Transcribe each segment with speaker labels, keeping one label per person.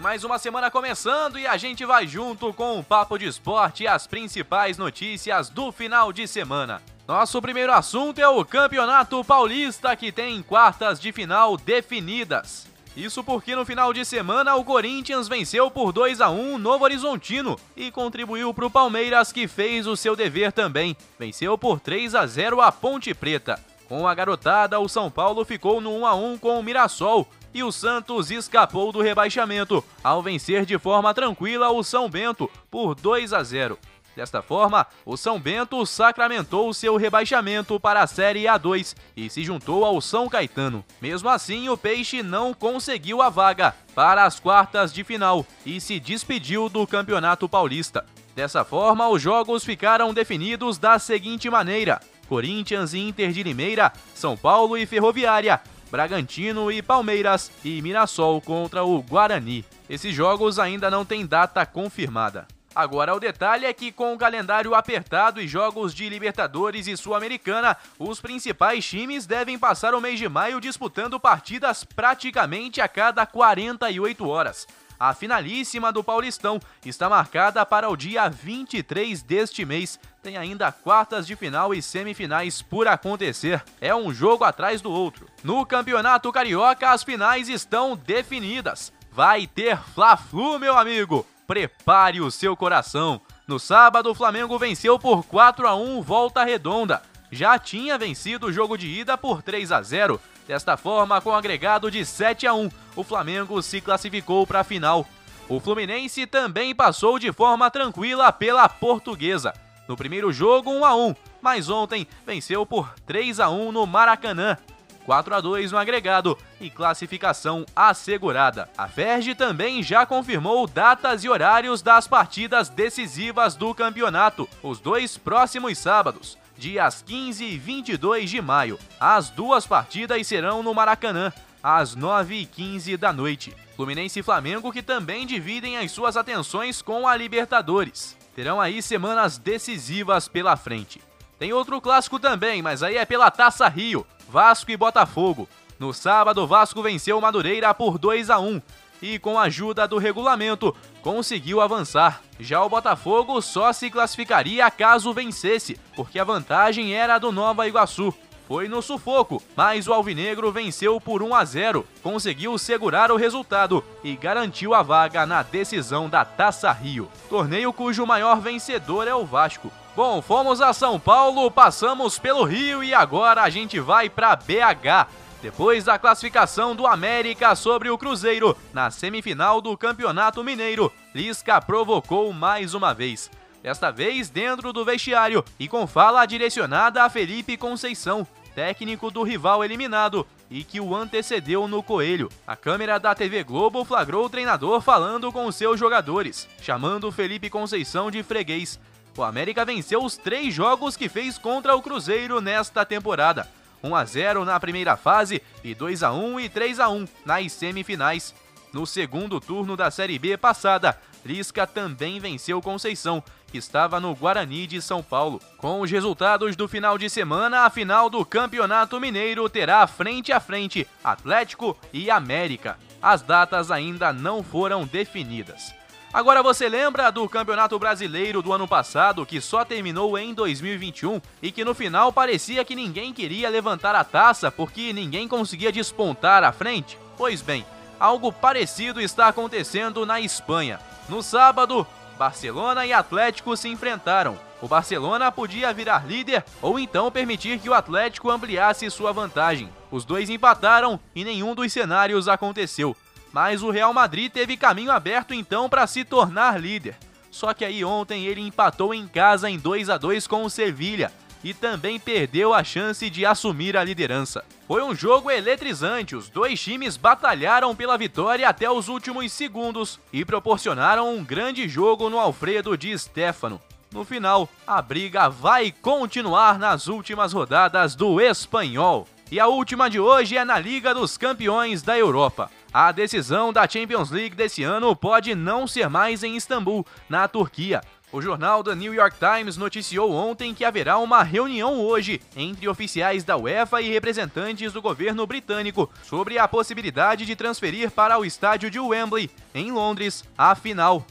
Speaker 1: Tem mais uma semana começando e a gente vai junto com o Papo de Esporte e as principais notícias do final de semana. Nosso primeiro assunto é o Campeonato Paulista, que tem quartas de final definidas. Isso porque no final de semana o Corinthians venceu por 2 a 1 Novo Horizontino e contribuiu para o Palmeiras que fez o seu dever também. Venceu por 3 a 0 a Ponte Preta. Com a garotada, o São Paulo ficou no 1 a 1 com o Mirassol e o Santos escapou do rebaixamento ao vencer de forma tranquila o São Bento por 2 a 0. Desta forma, o São Bento sacramentou seu rebaixamento para a Série A2 e se juntou ao São Caetano. Mesmo assim, o Peixe não conseguiu a vaga para as quartas de final e se despediu do Campeonato Paulista. Dessa forma, os jogos ficaram definidos da seguinte maneira: Corinthians e Inter de Limeira, São Paulo e Ferroviária, Bragantino e Palmeiras e Mirassol contra o Guarani. Esses jogos ainda não têm data confirmada. Agora, o detalhe é que, com o calendário apertado e jogos de Libertadores e Sul-Americana, os principais times devem passar o mês de maio disputando partidas praticamente a cada 48 horas. A finalíssima do Paulistão está marcada para o dia 23 deste mês. Tem ainda quartas de final e semifinais por acontecer. É um jogo atrás do outro. No Campeonato Carioca, as finais estão definidas. Vai ter Fla-Flu, meu amigo prepare o seu coração. No sábado, o Flamengo venceu por 4 a 1 Volta Redonda. Já tinha vencido o jogo de ida por 3 a 0. Desta forma, com agregado de 7 a 1, o Flamengo se classificou para a final. O Fluminense também passou de forma tranquila pela Portuguesa. No primeiro jogo, 1 a 1, mas ontem venceu por 3 a 1 no Maracanã. 4 a 2 no agregado e classificação assegurada. A Ferge também já confirmou datas e horários das partidas decisivas do campeonato, os dois próximos sábados, dias 15 e 22 de maio. As duas partidas serão no Maracanã, às 9h15 da noite. Fluminense e Flamengo que também dividem as suas atenções com a Libertadores. Terão aí semanas decisivas pela frente. Tem outro clássico também, mas aí é pela Taça Rio. Vasco e Botafogo. No sábado, o Vasco venceu o Madureira por 2 a 1 e, com a ajuda do regulamento, conseguiu avançar. Já o Botafogo só se classificaria caso vencesse, porque a vantagem era do Nova Iguaçu. Foi no sufoco, mas o Alvinegro venceu por 1 a 0, conseguiu segurar o resultado e garantiu a vaga na decisão da Taça Rio. Torneio cujo maior vencedor é o Vasco. Bom, fomos a São Paulo, passamos pelo Rio e agora a gente vai para BH. Depois da classificação do América sobre o Cruzeiro na semifinal do Campeonato Mineiro, Lisca provocou mais uma vez. Desta vez dentro do vestiário e com fala direcionada a Felipe Conceição, técnico do rival eliminado e que o antecedeu no Coelho. A câmera da TV Globo flagrou o treinador falando com seus jogadores, chamando Felipe Conceição de freguês o América venceu os três jogos que fez contra o Cruzeiro nesta temporada. 1 a 0 na primeira fase e 2 a 1 e 3 a 1 nas semifinais. No segundo turno da Série B passada, Lisca também venceu Conceição, que estava no Guarani de São Paulo. Com os resultados do final de semana, a final do Campeonato Mineiro terá frente a frente Atlético e América. As datas ainda não foram definidas. Agora você lembra do Campeonato Brasileiro do ano passado, que só terminou em 2021 e que no final parecia que ninguém queria levantar a taça porque ninguém conseguia despontar à frente? Pois bem, algo parecido está acontecendo na Espanha. No sábado, Barcelona e Atlético se enfrentaram. O Barcelona podia virar líder ou então permitir que o Atlético ampliasse sua vantagem. Os dois empataram e nenhum dos cenários aconteceu mas o Real Madrid teve caminho aberto então para se tornar líder. Só que aí ontem ele empatou em casa em 2 a 2 com o Sevilha e também perdeu a chance de assumir a liderança. Foi um jogo eletrizante, os dois times batalharam pela vitória até os últimos segundos e proporcionaram um grande jogo no Alfredo de Stefano. No final, a briga vai continuar nas últimas rodadas do Espanhol. E a última de hoje é na Liga dos Campeões da Europa. A decisão da Champions League desse ano pode não ser mais em Istambul, na Turquia. O jornal The New York Times noticiou ontem que haverá uma reunião hoje entre oficiais da UEFA e representantes do governo britânico sobre a possibilidade de transferir para o estádio de Wembley, em Londres, a final.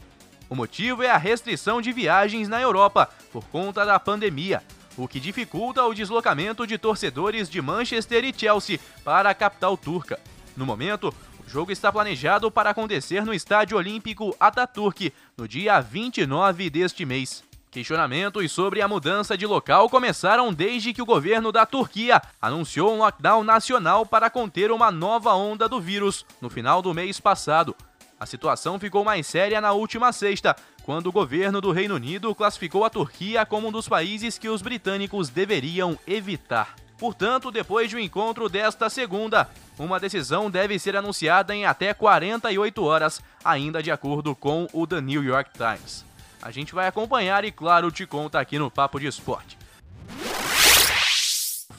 Speaker 1: O motivo é a restrição de viagens na Europa por conta da pandemia, o que dificulta o deslocamento de torcedores de Manchester e Chelsea para a capital turca. No momento, o jogo está planejado para acontecer no Estádio Olímpico Ataturk, no dia 29 deste mês. Questionamentos sobre a mudança de local começaram desde que o governo da Turquia anunciou um lockdown nacional para conter uma nova onda do vírus no final do mês passado. A situação ficou mais séria na última sexta, quando o governo do Reino Unido classificou a Turquia como um dos países que os britânicos deveriam evitar. Portanto, depois do encontro desta segunda, uma decisão deve ser anunciada em até 48 horas, ainda de acordo com o The New York Times. A gente vai acompanhar e, claro, te conta aqui no Papo de Esporte.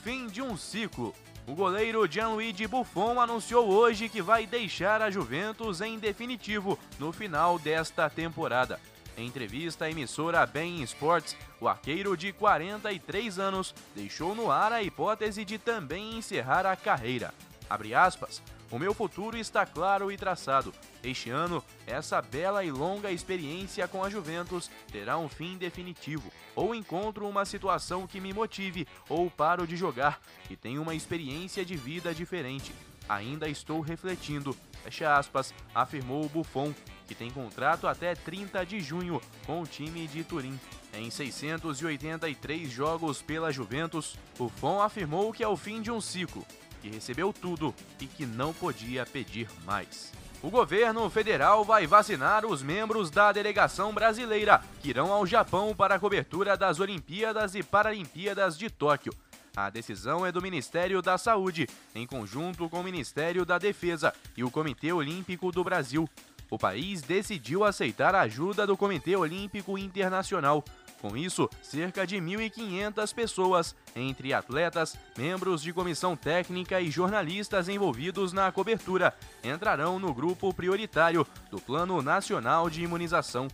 Speaker 1: Fim de um ciclo. O goleiro Gianluigi Buffon anunciou hoje que vai deixar a Juventus em definitivo no final desta temporada. Em entrevista à emissora Ben Sports, o arqueiro de 43 anos deixou no ar a hipótese de também encerrar a carreira. Abre aspas, o meu futuro está claro e traçado. Este ano, essa bela e longa experiência com a Juventus terá um fim definitivo. Ou encontro uma situação que me motive, ou paro de jogar e tenho uma experiência de vida diferente. Ainda estou refletindo, fecha aspas, afirmou o Buffon, que tem contrato até 30 de junho com o time de Turim. Em 683 jogos pela Juventus, Buffon afirmou que é o fim de um ciclo, que recebeu tudo e que não podia pedir mais. O governo federal vai vacinar os membros da delegação brasileira que irão ao Japão para a cobertura das Olimpíadas e Paralimpíadas de Tóquio. A decisão é do Ministério da Saúde, em conjunto com o Ministério da Defesa e o Comitê Olímpico do Brasil. O país decidiu aceitar a ajuda do Comitê Olímpico Internacional. Com isso, cerca de 1.500 pessoas, entre atletas, membros de comissão técnica e jornalistas envolvidos na cobertura, entrarão no grupo prioritário do Plano Nacional de Imunização.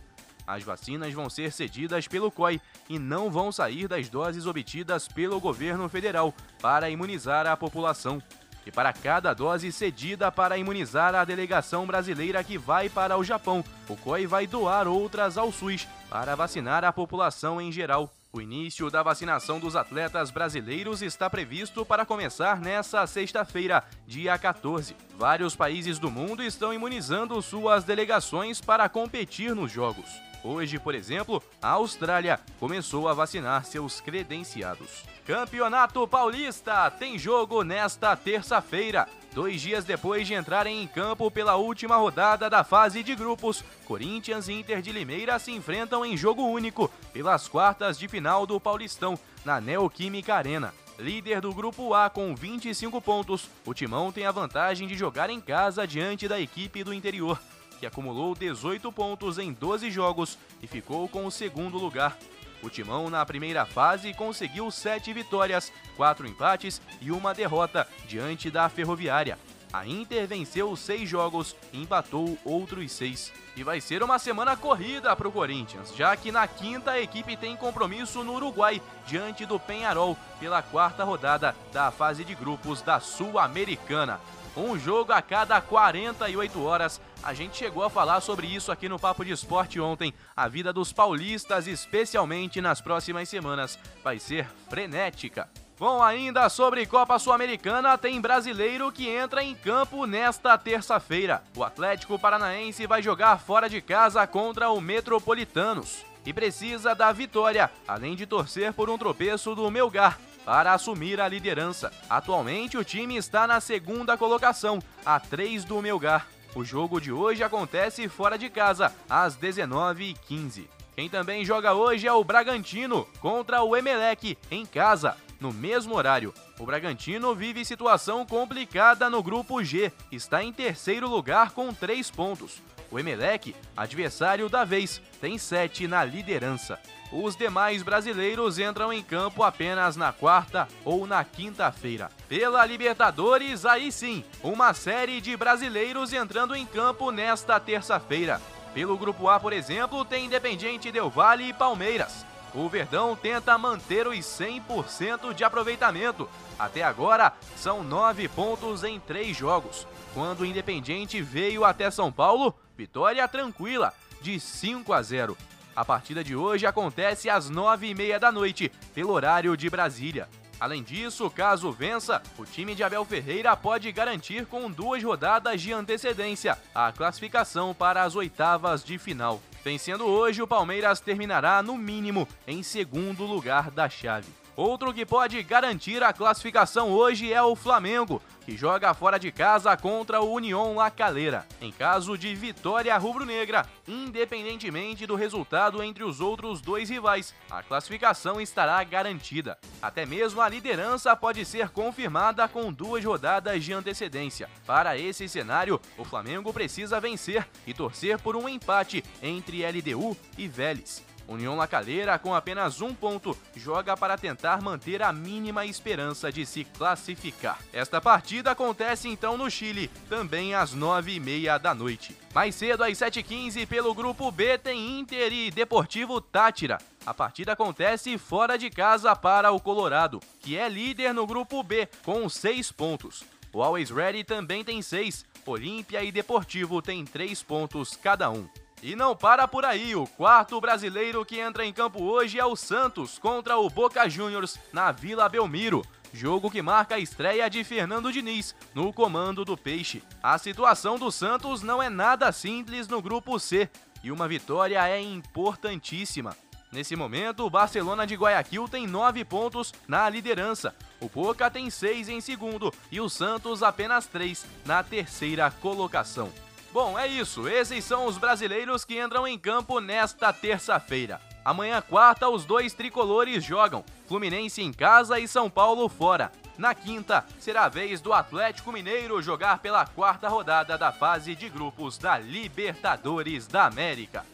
Speaker 1: As vacinas vão ser cedidas pelo COI e não vão sair das doses obtidas pelo governo federal para imunizar a população. E para cada dose cedida para imunizar a delegação brasileira que vai para o Japão, o COI vai doar outras ao SUS para vacinar a população em geral. O início da vacinação dos atletas brasileiros está previsto para começar nesta sexta-feira, dia 14. Vários países do mundo estão imunizando suas delegações para competir nos Jogos. Hoje, por exemplo, a Austrália começou a vacinar seus credenciados. Campeonato Paulista tem jogo nesta terça-feira. Dois dias depois de entrarem em campo pela última rodada da fase de grupos, Corinthians e Inter de Limeira se enfrentam em jogo único pelas quartas de final do Paulistão, na Neoquímica Arena. Líder do Grupo A com 25 pontos, o Timão tem a vantagem de jogar em casa diante da equipe do interior que acumulou 18 pontos em 12 jogos e ficou com o segundo lugar. O Timão, na primeira fase, conseguiu 7 vitórias, 4 empates e uma derrota diante da Ferroviária. A Inter venceu 6 jogos e empatou outros 6. E vai ser uma semana corrida para o Corinthians, já que na quinta a equipe tem compromisso no Uruguai, diante do Penharol, pela quarta rodada da fase de grupos da Sul-Americana um jogo a cada 48 horas. A gente chegou a falar sobre isso aqui no Papo de Esporte ontem. A vida dos paulistas, especialmente nas próximas semanas, vai ser frenética. Bom, ainda sobre Copa Sul-Americana, tem brasileiro que entra em campo nesta terça-feira. O Atlético Paranaense vai jogar fora de casa contra o Metropolitanos e precisa da vitória, além de torcer por um tropeço do Melgar para assumir a liderança. Atualmente o time está na segunda colocação, a 3 do Melgar. O jogo de hoje acontece fora de casa, às 19h15. Quem também joga hoje é o Bragantino contra o Emelec em casa, no mesmo horário. O Bragantino vive situação complicada no grupo G, está em terceiro lugar com três pontos. O Emelec, adversário da vez, tem sete na liderança. Os demais brasileiros entram em campo apenas na quarta ou na quinta-feira. Pela Libertadores, aí sim, uma série de brasileiros entrando em campo nesta terça-feira. Pelo grupo A, por exemplo, tem Independiente Del Valle e Palmeiras. O Verdão tenta manter os 100% de aproveitamento. Até agora, são nove pontos em três jogos. Quando o Independiente veio até São Paulo, vitória tranquila, de 5 a 0. A partida de hoje acontece às nove e meia da noite, pelo horário de Brasília. Além disso, caso vença, o time de Abel Ferreira pode garantir com duas rodadas de antecedência a classificação para as oitavas de final. Vencendo hoje, o Palmeiras terminará, no mínimo, em segundo lugar da chave. Outro que pode garantir a classificação hoje é o Flamengo, que joga fora de casa contra o União La Calera. Em caso de vitória rubro-negra, independentemente do resultado entre os outros dois rivais, a classificação estará garantida. Até mesmo a liderança pode ser confirmada com duas rodadas de antecedência. Para esse cenário, o Flamengo precisa vencer e torcer por um empate entre LDU e Vélez. União Lacaleira, com apenas um ponto, joga para tentar manter a mínima esperança de se classificar. Esta partida acontece então no Chile, também às nove e meia da noite. Mais cedo, às 7h15, pelo grupo B, tem Inter e Deportivo Tátira. A partida acontece fora de casa para o Colorado, que é líder no grupo B, com seis pontos. O Always Ready também tem seis. Olímpia e Deportivo têm três pontos cada um. E não para por aí, o quarto brasileiro que entra em campo hoje é o Santos contra o Boca Juniors na Vila Belmiro. Jogo que marca a estreia de Fernando Diniz no comando do Peixe. A situação do Santos não é nada simples no grupo C e uma vitória é importantíssima. Nesse momento, o Barcelona de Guayaquil tem nove pontos na liderança, o Boca tem seis em segundo e o Santos apenas três na terceira colocação. Bom, é isso. Esses são os brasileiros que entram em campo nesta terça-feira. Amanhã, quarta, os dois tricolores jogam: Fluminense em casa e São Paulo fora. Na quinta, será a vez do Atlético Mineiro jogar pela quarta rodada da fase de grupos da Libertadores da América.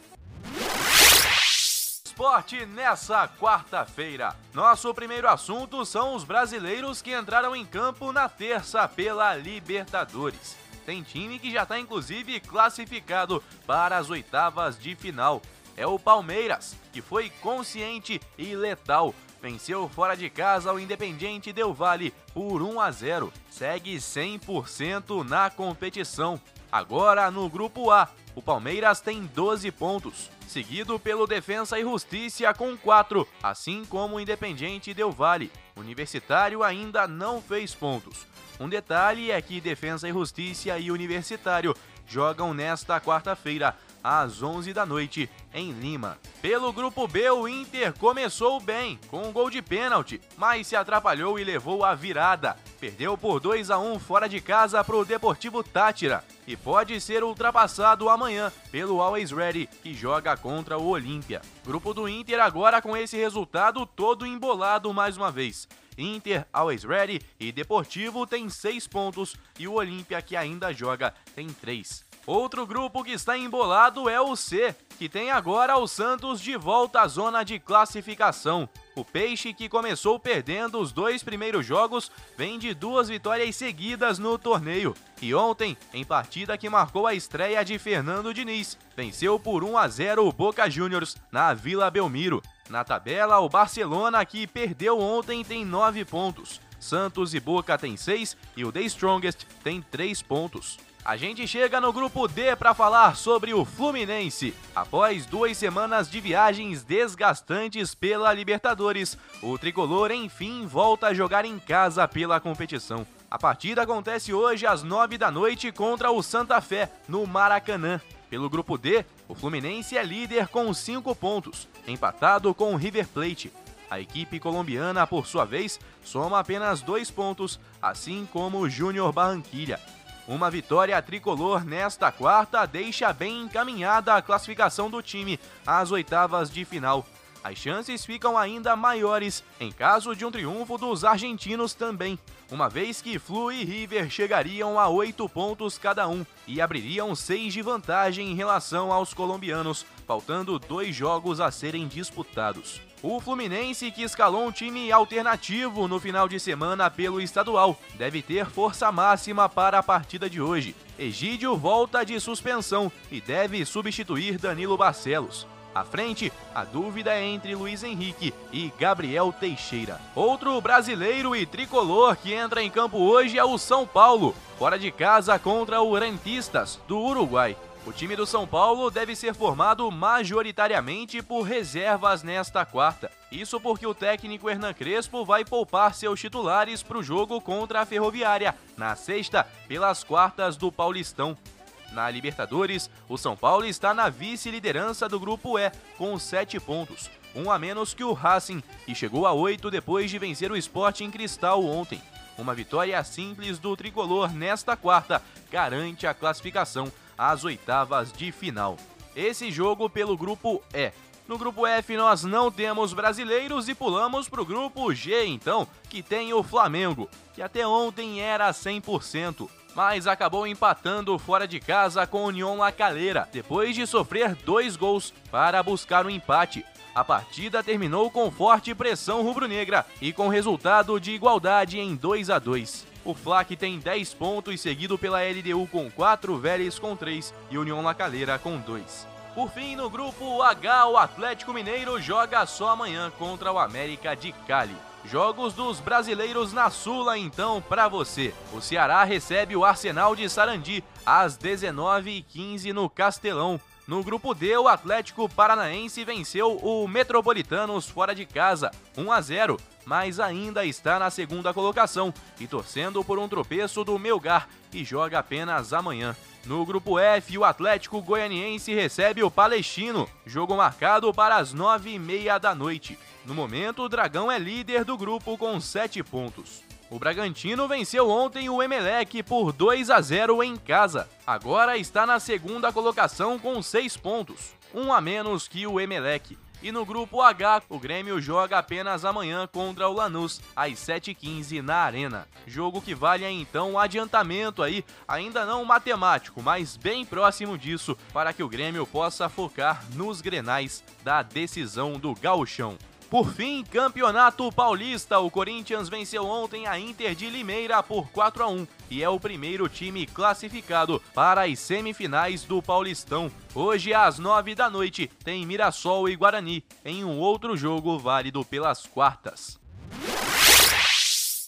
Speaker 1: Esporte nessa quarta-feira. Nosso primeiro assunto são os brasileiros que entraram em campo na terça pela Libertadores. Tem time que já está inclusive classificado para as oitavas de final. É o Palmeiras, que foi consciente e letal. Venceu fora de casa o Independiente Del Vale por 1 a 0. Segue 100% na competição. Agora no grupo A, o Palmeiras tem 12 pontos, seguido pelo Defensa e Justiça com 4, assim como o Independiente Del Vale. Universitário ainda não fez pontos. Um detalhe é que Defensa e Justiça e Universitário jogam nesta quarta-feira, às 11 da noite, em Lima. Pelo grupo B, o Inter começou bem, com um gol de pênalti, mas se atrapalhou e levou a virada. Perdeu por 2 a 1 fora de casa para o Deportivo Tátira e pode ser ultrapassado amanhã pelo Always Ready, que joga contra o Olímpia. Grupo do Inter agora com esse resultado todo embolado mais uma vez. Inter, Always Ready e Deportivo tem 6 pontos e o Olímpia, que ainda joga, tem 3. Outro grupo que está embolado é o C, que tem agora o Santos de volta à zona de classificação. O Peixe, que começou perdendo os dois primeiros jogos, vem de duas vitórias seguidas no torneio. E ontem, em partida que marcou a estreia de Fernando Diniz, venceu por 1 a 0 o Boca Juniors na Vila Belmiro. Na tabela, o Barcelona, que perdeu ontem, tem 9 pontos. Santos e Boca tem 6 e o The Strongest tem 3 pontos. A gente chega no grupo D para falar sobre o Fluminense. Após duas semanas de viagens desgastantes pela Libertadores, o tricolor enfim volta a jogar em casa pela competição. A partida acontece hoje às 9 da noite contra o Santa Fé, no Maracanã. Pelo grupo D, o Fluminense é líder com 5 pontos, empatado com o River Plate. A equipe colombiana, por sua vez, soma apenas 2 pontos, assim como o Júnior Barranquilha. Uma vitória tricolor nesta quarta deixa bem encaminhada a classificação do time às oitavas de final. As chances ficam ainda maiores em caso de um triunfo dos argentinos também, uma vez que Flu e River chegariam a oito pontos cada um e abririam seis de vantagem em relação aos colombianos, faltando dois jogos a serem disputados. O Fluminense, que escalou um time alternativo no final de semana pelo estadual, deve ter força máxima para a partida de hoje. Egídio volta de suspensão e deve substituir Danilo Barcelos. À frente, a dúvida é entre Luiz Henrique e Gabriel Teixeira. Outro brasileiro e tricolor que entra em campo hoje é o São Paulo, fora de casa contra o Rentistas, do Uruguai. O time do São Paulo deve ser formado majoritariamente por reservas nesta quarta. Isso porque o técnico Hernan Crespo vai poupar seus titulares para o jogo contra a Ferroviária, na sexta, pelas quartas do Paulistão. Na Libertadores, o São Paulo está na vice-liderança do Grupo E, com 7 pontos, um a menos que o Racing, e chegou a 8 depois de vencer o Sport em Cristal ontem. Uma vitória simples do tricolor nesta quarta garante a classificação às oitavas de final. Esse jogo pelo Grupo E. No grupo F nós não temos brasileiros e pulamos para o grupo G então, que tem o Flamengo, que até ontem era 100% mas acabou empatando fora de casa com o União La Calera, depois de sofrer dois gols para buscar o um empate. A partida terminou com forte pressão rubro-negra e com resultado de igualdade em 2 a 2. O Flac tem 10 pontos, seguido pela LDU com 4, Vélez com 3 e União La Calera com 2. Por fim, no grupo H, o Atlético Mineiro joga só amanhã contra o América de Cali. Jogos dos brasileiros na Sula, então, para você. O Ceará recebe o Arsenal de Sarandi às 19h15 no Castelão. No grupo D, o Atlético Paranaense venceu o Metropolitanos fora de casa, 1 a 0, mas ainda está na segunda colocação e torcendo por um tropeço do Melgar, que joga apenas amanhã. No grupo F, o Atlético Goianiense recebe o Palestino, jogo marcado para as nove e meia da noite. No momento, o Dragão é líder do grupo com 7 pontos. O Bragantino venceu ontem o Emelec por 2 a 0 em casa. Agora está na segunda colocação com 6 pontos, um a menos que o Emelec. E no grupo H, o Grêmio joga apenas amanhã contra o Lanús, às 7h15 na Arena. Jogo que vale então um adiantamento aí, ainda não matemático, mas bem próximo disso, para que o Grêmio possa focar nos grenais da decisão do gauchão. Por fim, Campeonato Paulista. O Corinthians venceu ontem a Inter de Limeira por 4 a 1 e é o primeiro time classificado para as semifinais do Paulistão. Hoje, às 9 da noite, tem Mirassol e Guarani, em um outro jogo válido pelas quartas.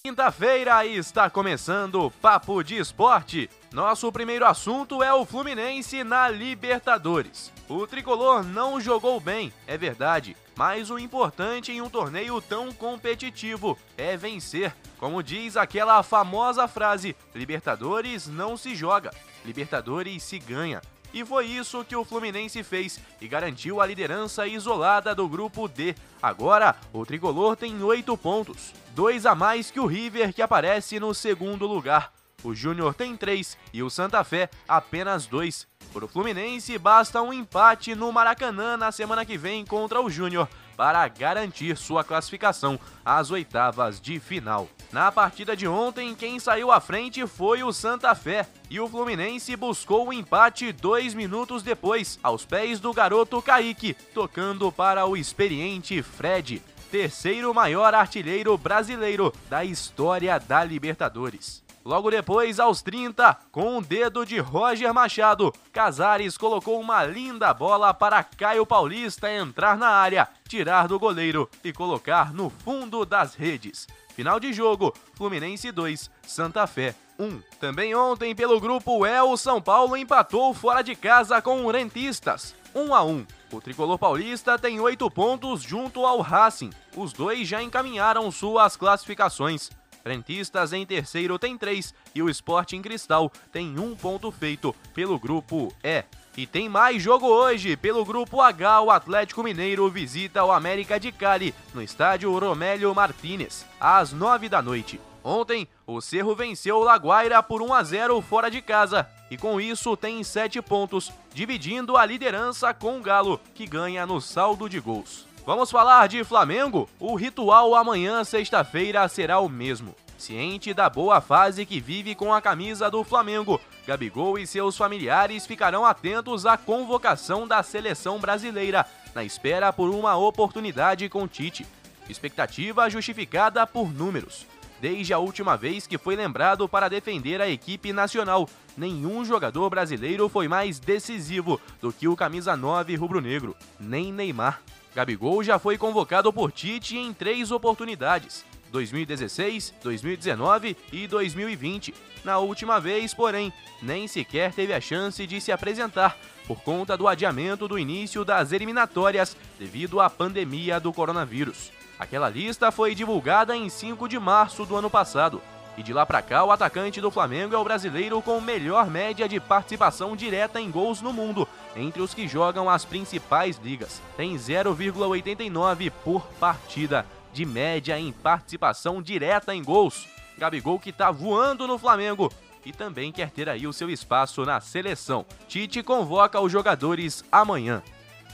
Speaker 1: Quinta-feira está começando o Papo de Esporte. Nosso primeiro assunto é o Fluminense na Libertadores. O tricolor não jogou bem, é verdade, mas o importante em um torneio tão competitivo é vencer. Como diz aquela famosa frase: Libertadores não se joga, Libertadores se ganha. E foi isso que o Fluminense fez e garantiu a liderança isolada do grupo D. Agora, o tricolor tem oito pontos, dois a mais que o River, que aparece no segundo lugar. O Júnior tem três e o Santa Fé apenas dois. Para o Fluminense, basta um empate no Maracanã na semana que vem contra o Júnior para garantir sua classificação às oitavas de final. Na partida de ontem, quem saiu à frente foi o Santa Fé e o Fluminense buscou o empate dois minutos depois, aos pés do garoto Kaique, tocando para o experiente Fred, terceiro maior artilheiro brasileiro da história da Libertadores. Logo depois, aos 30, com um dedo de Roger Machado, Casares colocou uma linda bola para Caio Paulista entrar na área, tirar do goleiro e colocar no fundo das redes. Final de jogo, Fluminense 2, Santa Fé 1. Também ontem, pelo grupo E, o São Paulo empatou fora de casa com o Rentistas, 1 a 1. O tricolor paulista tem 8 pontos junto ao Racing. Os dois já encaminharam suas classificações. Rentistas em terceiro tem três e o Sporting Cristal tem um ponto feito pelo grupo E. E tem mais jogo hoje. Pelo grupo H, o Atlético Mineiro visita o América de Cali no estádio Romélio Martínez, às nove da noite. Ontem, o Cerro venceu o Laguaira por 1 a 0 fora de casa e com isso tem 7 pontos, dividindo a liderança com o Galo, que ganha no saldo de gols. Vamos falar de Flamengo? O ritual amanhã, sexta-feira, será o mesmo. Ciente da boa fase que vive com a camisa do Flamengo, Gabigol e seus familiares ficarão atentos à convocação da seleção brasileira, na espera por uma oportunidade com Tite. Expectativa justificada por números. Desde a última vez que foi lembrado para defender a equipe nacional, nenhum jogador brasileiro foi mais decisivo do que o camisa 9 rubro-negro, nem Neymar. Gabigol já foi convocado por Tite em três oportunidades: 2016, 2019 e 2020. Na última vez, porém, nem sequer teve a chance de se apresentar por conta do adiamento do início das eliminatórias devido à pandemia do coronavírus. Aquela lista foi divulgada em 5 de março do ano passado. E de lá para cá, o atacante do Flamengo é o brasileiro com melhor média de participação direta em gols no mundo, entre os que jogam as principais ligas. Tem 0,89 por partida de média em participação direta em gols. Gabigol que tá voando no Flamengo e também quer ter aí o seu espaço na seleção. Tite convoca os jogadores amanhã.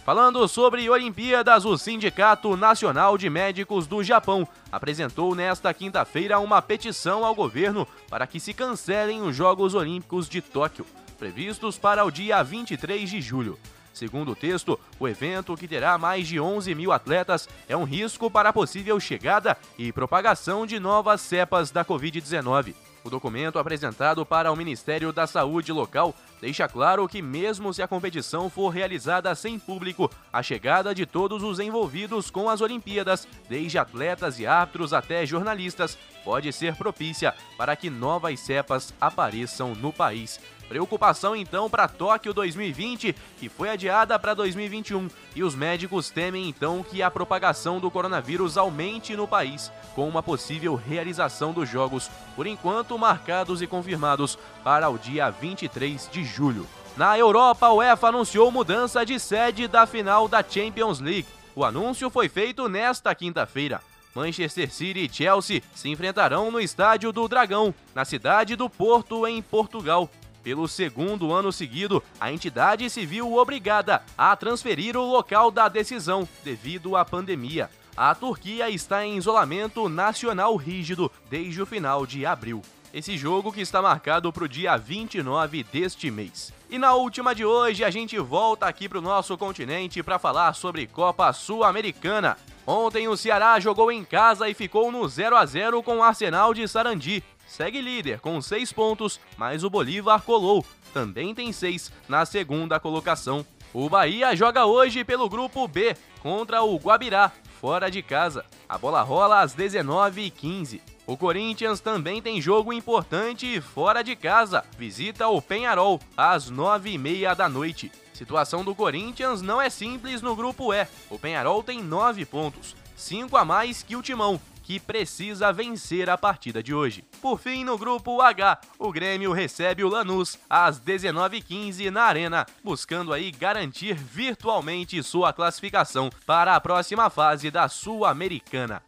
Speaker 1: Falando sobre Olimpíadas, o Sindicato Nacional de Médicos do Japão apresentou nesta quinta-feira uma petição ao governo para que se cancelem os Jogos Olímpicos de Tóquio, previstos para o dia 23 de julho. Segundo o texto, o evento, que terá mais de 11 mil atletas, é um risco para a possível chegada e propagação de novas cepas da Covid-19. O documento apresentado para o Ministério da Saúde local deixa claro que, mesmo se a competição for realizada sem público, a chegada de todos os envolvidos com as Olimpíadas, desde atletas e árbitros até jornalistas, pode ser propícia para que novas cepas apareçam no país. Preocupação então para Tóquio 2020, que foi adiada para 2021, e os médicos temem então que a propagação do coronavírus aumente no país, com uma possível realização dos jogos, por enquanto marcados e confirmados para o dia 23 de julho. Na Europa, a UEFA anunciou mudança de sede da final da Champions League. O anúncio foi feito nesta quinta-feira. Manchester City e Chelsea se enfrentarão no Estádio do Dragão, na cidade do Porto, em Portugal. Pelo segundo ano seguido, a entidade se viu obrigada a transferir o local da decisão devido à pandemia. A Turquia está em isolamento nacional rígido desde o final de abril. Esse jogo que está marcado para o dia 29 deste mês. E na última de hoje, a gente volta aqui para o nosso continente para falar sobre Copa Sul-Americana. Ontem o Ceará jogou em casa e ficou no 0 a 0 com o Arsenal de Sarandi segue líder com seis pontos, mas o Bolívar colou, também tem seis na segunda colocação. O Bahia joga hoje pelo grupo B contra o Guabirá, fora de casa. A bola rola às 19h15. O Corinthians também tem jogo importante fora de casa. Visita o Penharol às 9h30 da noite. Situação do Corinthians não é simples no grupo E. O Penharol tem 9 pontos, 5 a mais que o Timão, que precisa vencer a partida de hoje. Por fim, no grupo H, o Grêmio recebe o Lanús às 19h15 na Arena, buscando aí garantir virtualmente sua classificação para a próxima fase da Sul-Americana.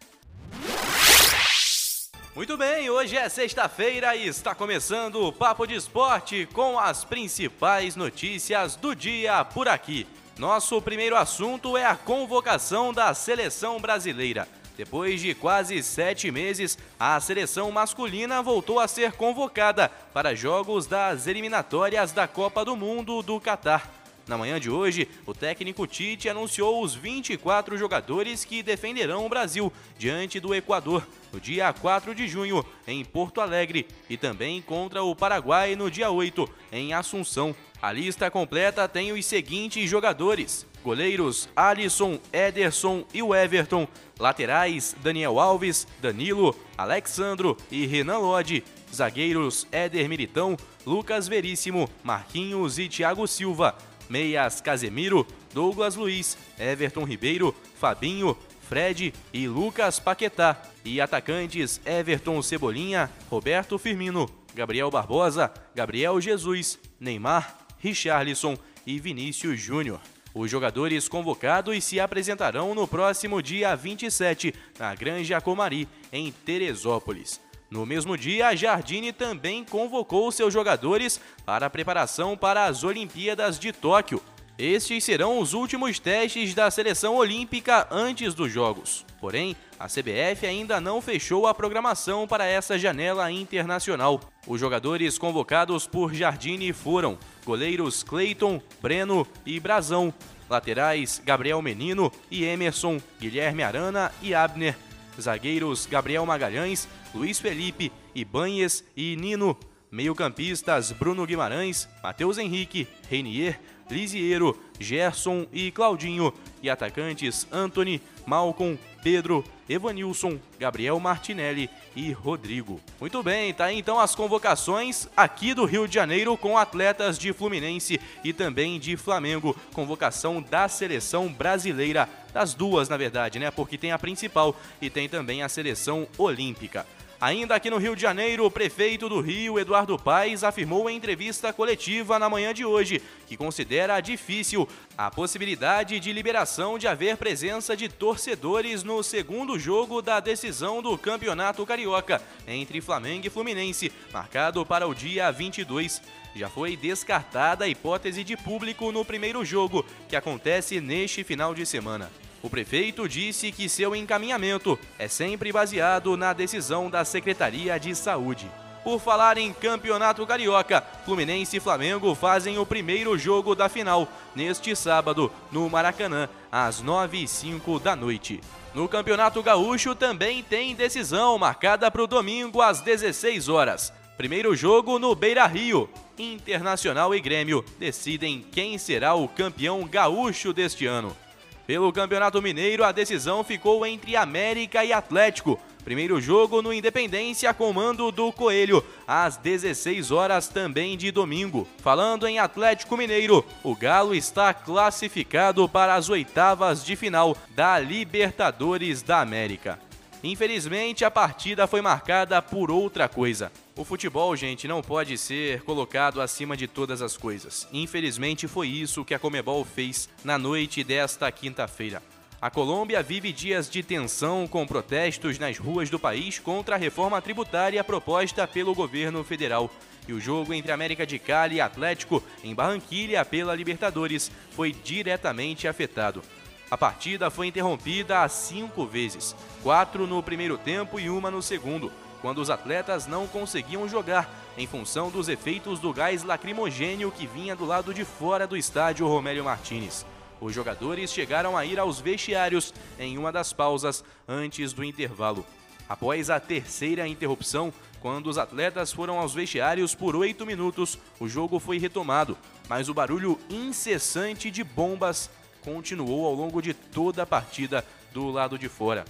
Speaker 1: Muito bem, hoje é sexta-feira e está começando o Papo de Esporte com as principais notícias do dia por aqui. Nosso primeiro assunto é a convocação da seleção brasileira. Depois de quase sete meses, a seleção masculina voltou a ser convocada para jogos das eliminatórias da Copa do Mundo do Catar. Na manhã de hoje, o técnico Tite anunciou os 24 jogadores que defenderão o Brasil diante do Equador no dia 4 de junho, em Porto Alegre, e também contra o Paraguai no dia 8, em Assunção. A lista completa tem os seguintes jogadores: goleiros Alisson, Ederson e o Everton, laterais Daniel Alves, Danilo, Alexandro e Renan Lodge, zagueiros Éder Militão, Lucas Veríssimo, Marquinhos e Thiago Silva, meias Casemiro, Douglas Luiz, Everton Ribeiro, Fabinho, Fred e Lucas Paquetá, e atacantes Everton Cebolinha, Roberto Firmino, Gabriel Barbosa, Gabriel Jesus, Neymar, Richarlison e Vinícius Júnior. Os jogadores convocados se apresentarão no próximo dia 27, na Granja Comari, em Teresópolis. No mesmo dia, a Jardine também convocou seus jogadores para a preparação para as Olimpíadas de Tóquio. Estes serão os últimos testes da seleção olímpica antes dos Jogos. Porém, a CBF ainda não fechou a programação para essa janela internacional. Os jogadores convocados por Jardine foram goleiros Cleiton, Breno e Brazão, laterais Gabriel Menino e Emerson, Guilherme Arana e Abner, zagueiros Gabriel Magalhães, Luiz Felipe, Ibanhes e Nino, meio-campistas Bruno Guimarães, Matheus Henrique, Reinier, Lisiero, Gerson e Claudinho, e atacantes Anthony, Malcolm, Pedro, Evanilson, Gabriel Martinelli e Rodrigo. Muito bem, tá aí então as convocações aqui do Rio de Janeiro com atletas de Fluminense e também de Flamengo. Convocação da seleção brasileira, das duas na verdade, né? Porque tem a principal e tem também a seleção olímpica. Ainda aqui no Rio de Janeiro, o prefeito do Rio, Eduardo Paes, afirmou em entrevista coletiva na manhã de hoje que considera difícil a possibilidade de liberação de haver presença de torcedores no segundo jogo da decisão do Campeonato Carioca entre Flamengo e Fluminense, marcado para o dia 22. Já foi descartada a hipótese de público no primeiro jogo, que acontece neste final de semana. O prefeito disse que seu encaminhamento é sempre baseado na decisão da Secretaria de Saúde. Por falar em Campeonato Carioca, Fluminense e Flamengo fazem o primeiro jogo da final, neste sábado, no Maracanã, às 9 e 05 da noite. No Campeonato Gaúcho também tem decisão marcada para o domingo às 16 horas. Primeiro jogo no Beira Rio. Internacional e Grêmio decidem quem será o campeão gaúcho deste ano. Pelo Campeonato Mineiro, a decisão ficou entre América e Atlético. Primeiro jogo no Independência, comando do Coelho, às 16 horas também de domingo. Falando em Atlético Mineiro, o Galo está classificado para as oitavas de final da Libertadores da América. Infelizmente, a partida foi marcada por outra coisa. O futebol, gente, não pode ser colocado acima de todas as coisas. Infelizmente, foi isso que a Comebol fez na noite desta quinta-feira. A Colômbia vive dias de tensão com protestos nas ruas do país contra a reforma tributária proposta pelo governo federal. E o jogo entre América de Cali e Atlético, em Barranquilha pela Libertadores, foi diretamente afetado. A partida foi interrompida cinco vezes, quatro no primeiro tempo e uma no segundo, quando os atletas não conseguiam jogar em função dos efeitos do gás lacrimogênio que vinha do lado de fora do estádio Romélio Martins. Os jogadores chegaram a ir aos vestiários em uma das pausas antes do intervalo. Após a terceira interrupção, quando os atletas foram aos vestiários por oito minutos, o jogo foi retomado, mas o barulho incessante de bombas continuou ao longo de toda a partida do lado de fora.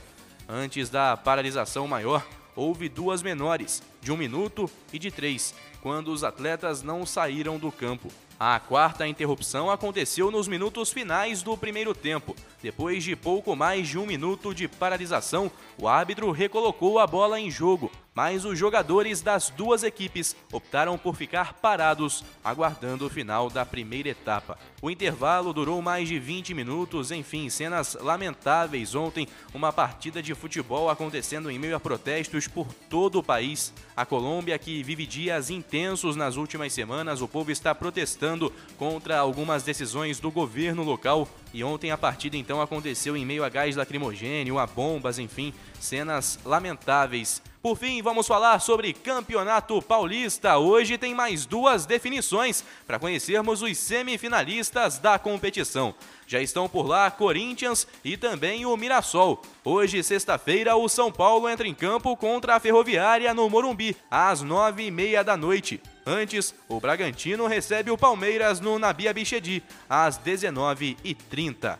Speaker 1: Antes da paralisação maior, houve duas menores, de um minuto e de três, quando os atletas não saíram do campo. A quarta interrupção aconteceu nos minutos finais do primeiro tempo. Depois de pouco mais de um minuto de paralisação, o árbitro recolocou a bola em jogo, mas os jogadores das duas equipes optaram por ficar parados, aguardando o final da primeira etapa. O intervalo durou mais de 20 minutos, enfim, cenas lamentáveis ontem, uma partida de futebol acontecendo em meio a protestos por todo o país. A Colômbia, que vive dias intensos nas últimas semanas, o povo está protestando contra algumas decisões do governo local. E ontem a partida então aconteceu em meio a gás lacrimogênio, a bombas, enfim, cenas lamentáveis. Por fim, vamos falar sobre Campeonato Paulista. Hoje tem mais duas definições para conhecermos os semifinalistas da competição. Já estão por lá Corinthians e também o Mirassol. Hoje, sexta-feira, o São Paulo entra em campo contra a Ferroviária no Morumbi, às nove e meia da noite. Antes, o Bragantino recebe o Palmeiras no Nabia Bichedi, às 19h30.